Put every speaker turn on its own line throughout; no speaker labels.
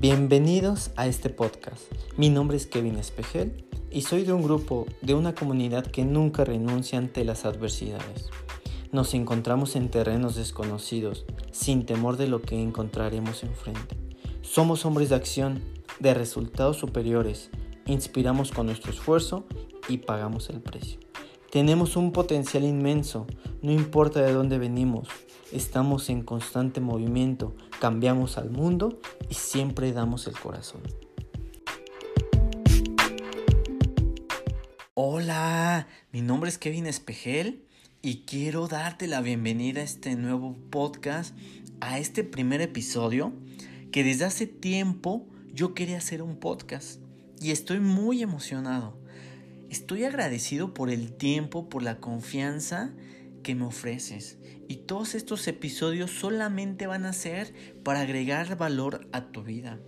Bienvenidos a este podcast. Mi nombre es Kevin Espejel y soy de un grupo, de una comunidad que nunca renuncia ante las adversidades. Nos encontramos en terrenos desconocidos, sin temor de lo que encontraremos enfrente. Somos hombres de acción, de resultados superiores, inspiramos con nuestro esfuerzo y pagamos el precio. Tenemos un potencial inmenso, no importa de dónde venimos, estamos en constante movimiento, cambiamos al mundo y siempre damos el corazón. Hola, mi nombre es Kevin Espejel y quiero darte la bienvenida a este nuevo podcast, a este primer episodio que desde hace tiempo yo quería hacer un podcast y estoy muy emocionado. Estoy agradecido por el tiempo, por la confianza que me ofreces. Y todos estos episodios solamente van a ser para agregar valor a tu vida.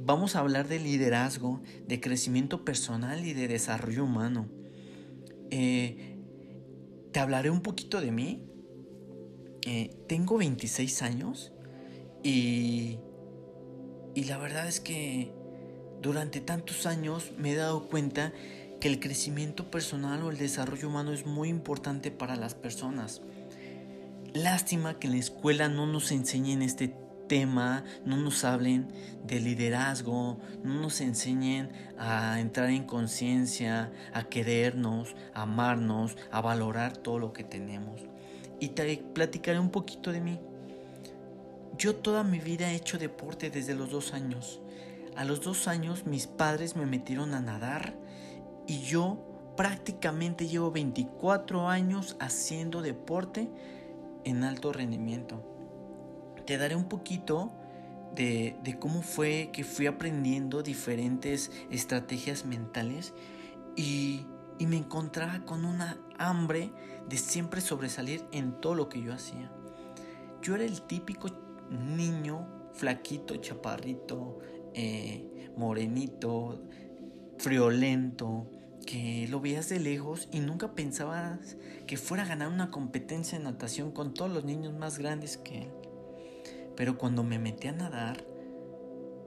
Vamos a hablar de liderazgo, de crecimiento personal y de desarrollo humano. Eh, te hablaré un poquito de mí. Eh, tengo 26 años y, y la verdad es que durante tantos años me he dado cuenta que el crecimiento personal o el desarrollo humano es muy importante para las personas. Lástima que en la escuela no nos enseñen este tema, no nos hablen de liderazgo, no nos enseñen a entrar en conciencia, a querernos, a amarnos, a valorar todo lo que tenemos. Y te platicaré un poquito de mí. Yo toda mi vida he hecho deporte desde los dos años. A los dos años mis padres me metieron a nadar y yo prácticamente llevo 24 años haciendo deporte en alto rendimiento. Te daré un poquito de, cómo fue que fui aprendiendo diferentes estrategias mentales y, y me encontraba con una hambre de siempre sobresalir en todo lo que yo hacía. Yo era el típico niño flaquito, chaparrito, eh, morenito, friolento, que lo veías de lejos y nunca pensabas que fuera a ganar una competencia de natación con todos los niños más grandes que él. Pero cuando me metí a nadar,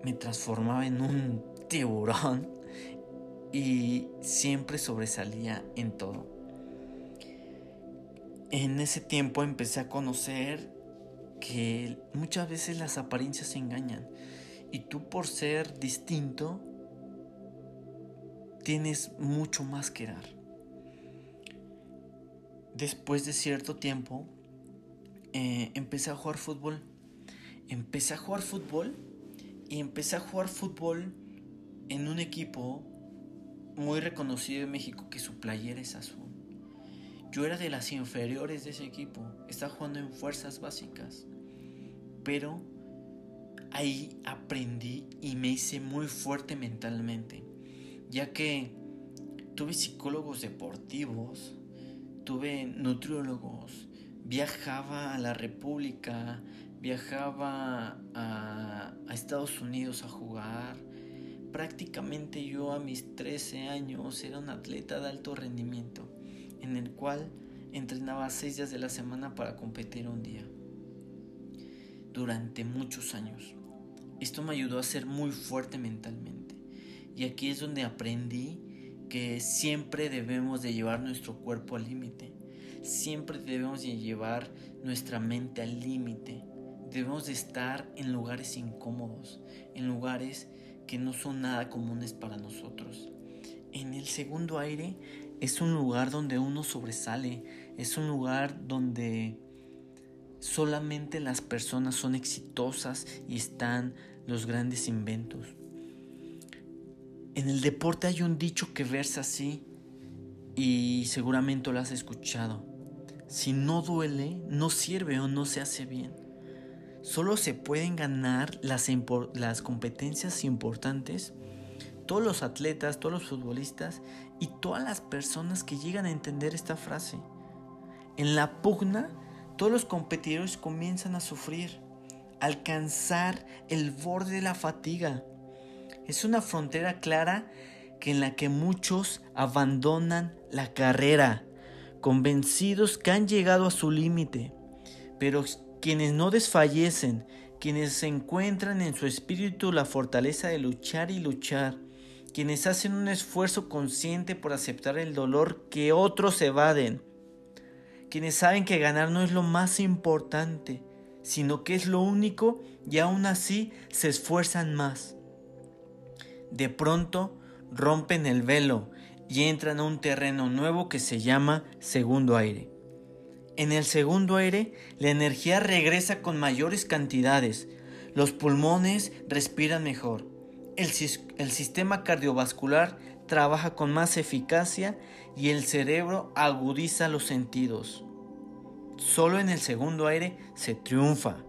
me transformaba en un tiburón y siempre sobresalía en todo. En ese tiempo empecé a conocer que muchas veces las apariencias engañan y tú por ser distinto tienes mucho más que dar. Después de cierto tiempo, eh, empecé a jugar fútbol. Empecé a jugar fútbol y empecé a jugar fútbol en un equipo muy reconocido en México que su playera es azul. Yo era de las inferiores de ese equipo, estaba jugando en fuerzas básicas, pero ahí aprendí y me hice muy fuerte mentalmente ya que tuve psicólogos deportivos, tuve nutriólogos, viajaba a la República, viajaba a, Estados Unidos a jugar. Prácticamente yo a mis 13 años era un atleta de alto rendimiento, en el cual entrenaba 6 días de la semana para competir un día. Durante muchos años. Esto me ayudó a ser muy fuerte mentalmente. Y aquí es donde aprendí que siempre debemos de llevar nuestro cuerpo al límite. Siempre debemos de llevar nuestra mente al límite. Debemos de estar en lugares incómodos, en lugares que no son nada comunes para nosotros. En el segundo aire es un lugar donde uno sobresale, es un lugar donde solamente las personas son exitosas y están los grandes inventos. En el deporte hay un dicho que versa así y seguramente lo has escuchado. Si no duele, no sirve o no se hace bien. Solo se pueden ganar las, las competencias importantes todos los atletas, todos los futbolistas y todas las personas que llegan a entender esta frase. En la pugna, todos los competidores comienzan a sufrir, alcanzar el borde de la fatiga es una frontera clara que en la que muchos abandonan la carrera, convencidos que han llegado a su límite, pero quienes no desfallecen, quienes encuentran en su espíritu la fortaleza de luchar y luchar, quienes hacen un esfuerzo consciente por aceptar el dolor que otros evaden, quienes saben que ganar no es lo más importante, sino que es lo único y aún así se esfuerzan más. De pronto rompen el velo y entran a un terreno nuevo que se llama segundo aire. En el segundo aire, la energía regresa con mayores cantidades. Los pulmones respiran mejor. El, sistema cardiovascular trabaja con más eficacia y el cerebro agudiza los sentidos. Solo en el segundo aire se triunfa.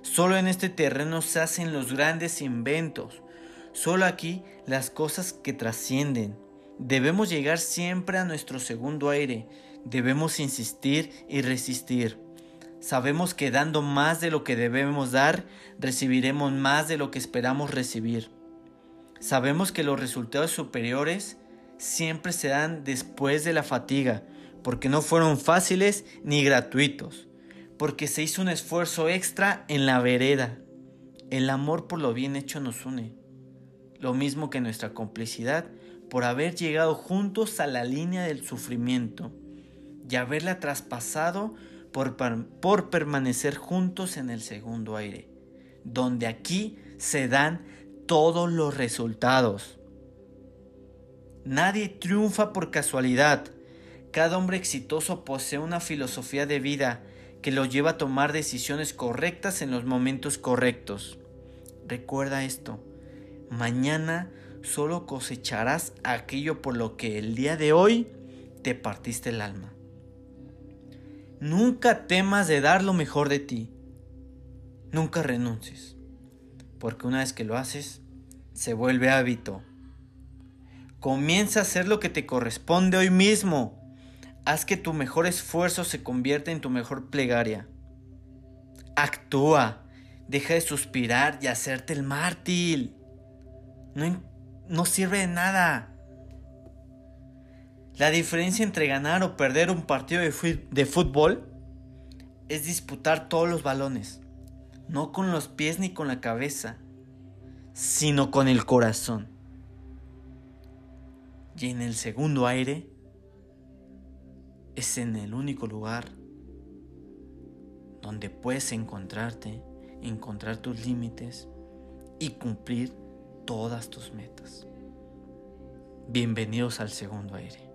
Solo en este terreno se hacen los grandes inventos. Solo aquí las cosas que trascienden. Debemos llegar siempre a nuestro segundo aire Debemos insistir y resistir. Sabemos que dando más de lo que debemos dar, recibiremos más de lo que esperamos recibir. Sabemos que los resultados superiores siempre se dan después de la fatiga, porque no fueron fáciles ni gratuitos, porque se hizo un esfuerzo extra en la vereda. El amor por lo bien hecho nos une, lo mismo que nuestra complicidad por haber llegado juntos a la línea del sufrimiento y haberla traspasado por, por permanecer juntos en el segundo aire, donde aquí se dan todos los resultados. Nadie triunfa por casualidad. Cada hombre exitoso posee una filosofía de vida que lo lleva a tomar decisiones correctas en los momentos correctos. Recuerda esto, mañana solo cosecharás aquello por lo que el día de hoy te partiste el alma. Nunca temas de dar lo mejor de ti. Nunca renuncies, porque una vez que lo haces, se vuelve hábito. Comienza a hacer lo que te corresponde hoy mismo. Haz que tu mejor esfuerzo se convierta en tu mejor plegaria. Actúa. Deja de suspirar y hacerte el mártir. No, no sirve de nada. La diferencia entre ganar o perder un partido de, fútbol es disputar todos los balones, no con los pies ni con la cabeza, sino con el corazón. Y en el segundo aire es en el único lugar donde puedes encontrarte, encontrar tus límites y cumplir todas tus metas. Bienvenidos al segundo aire.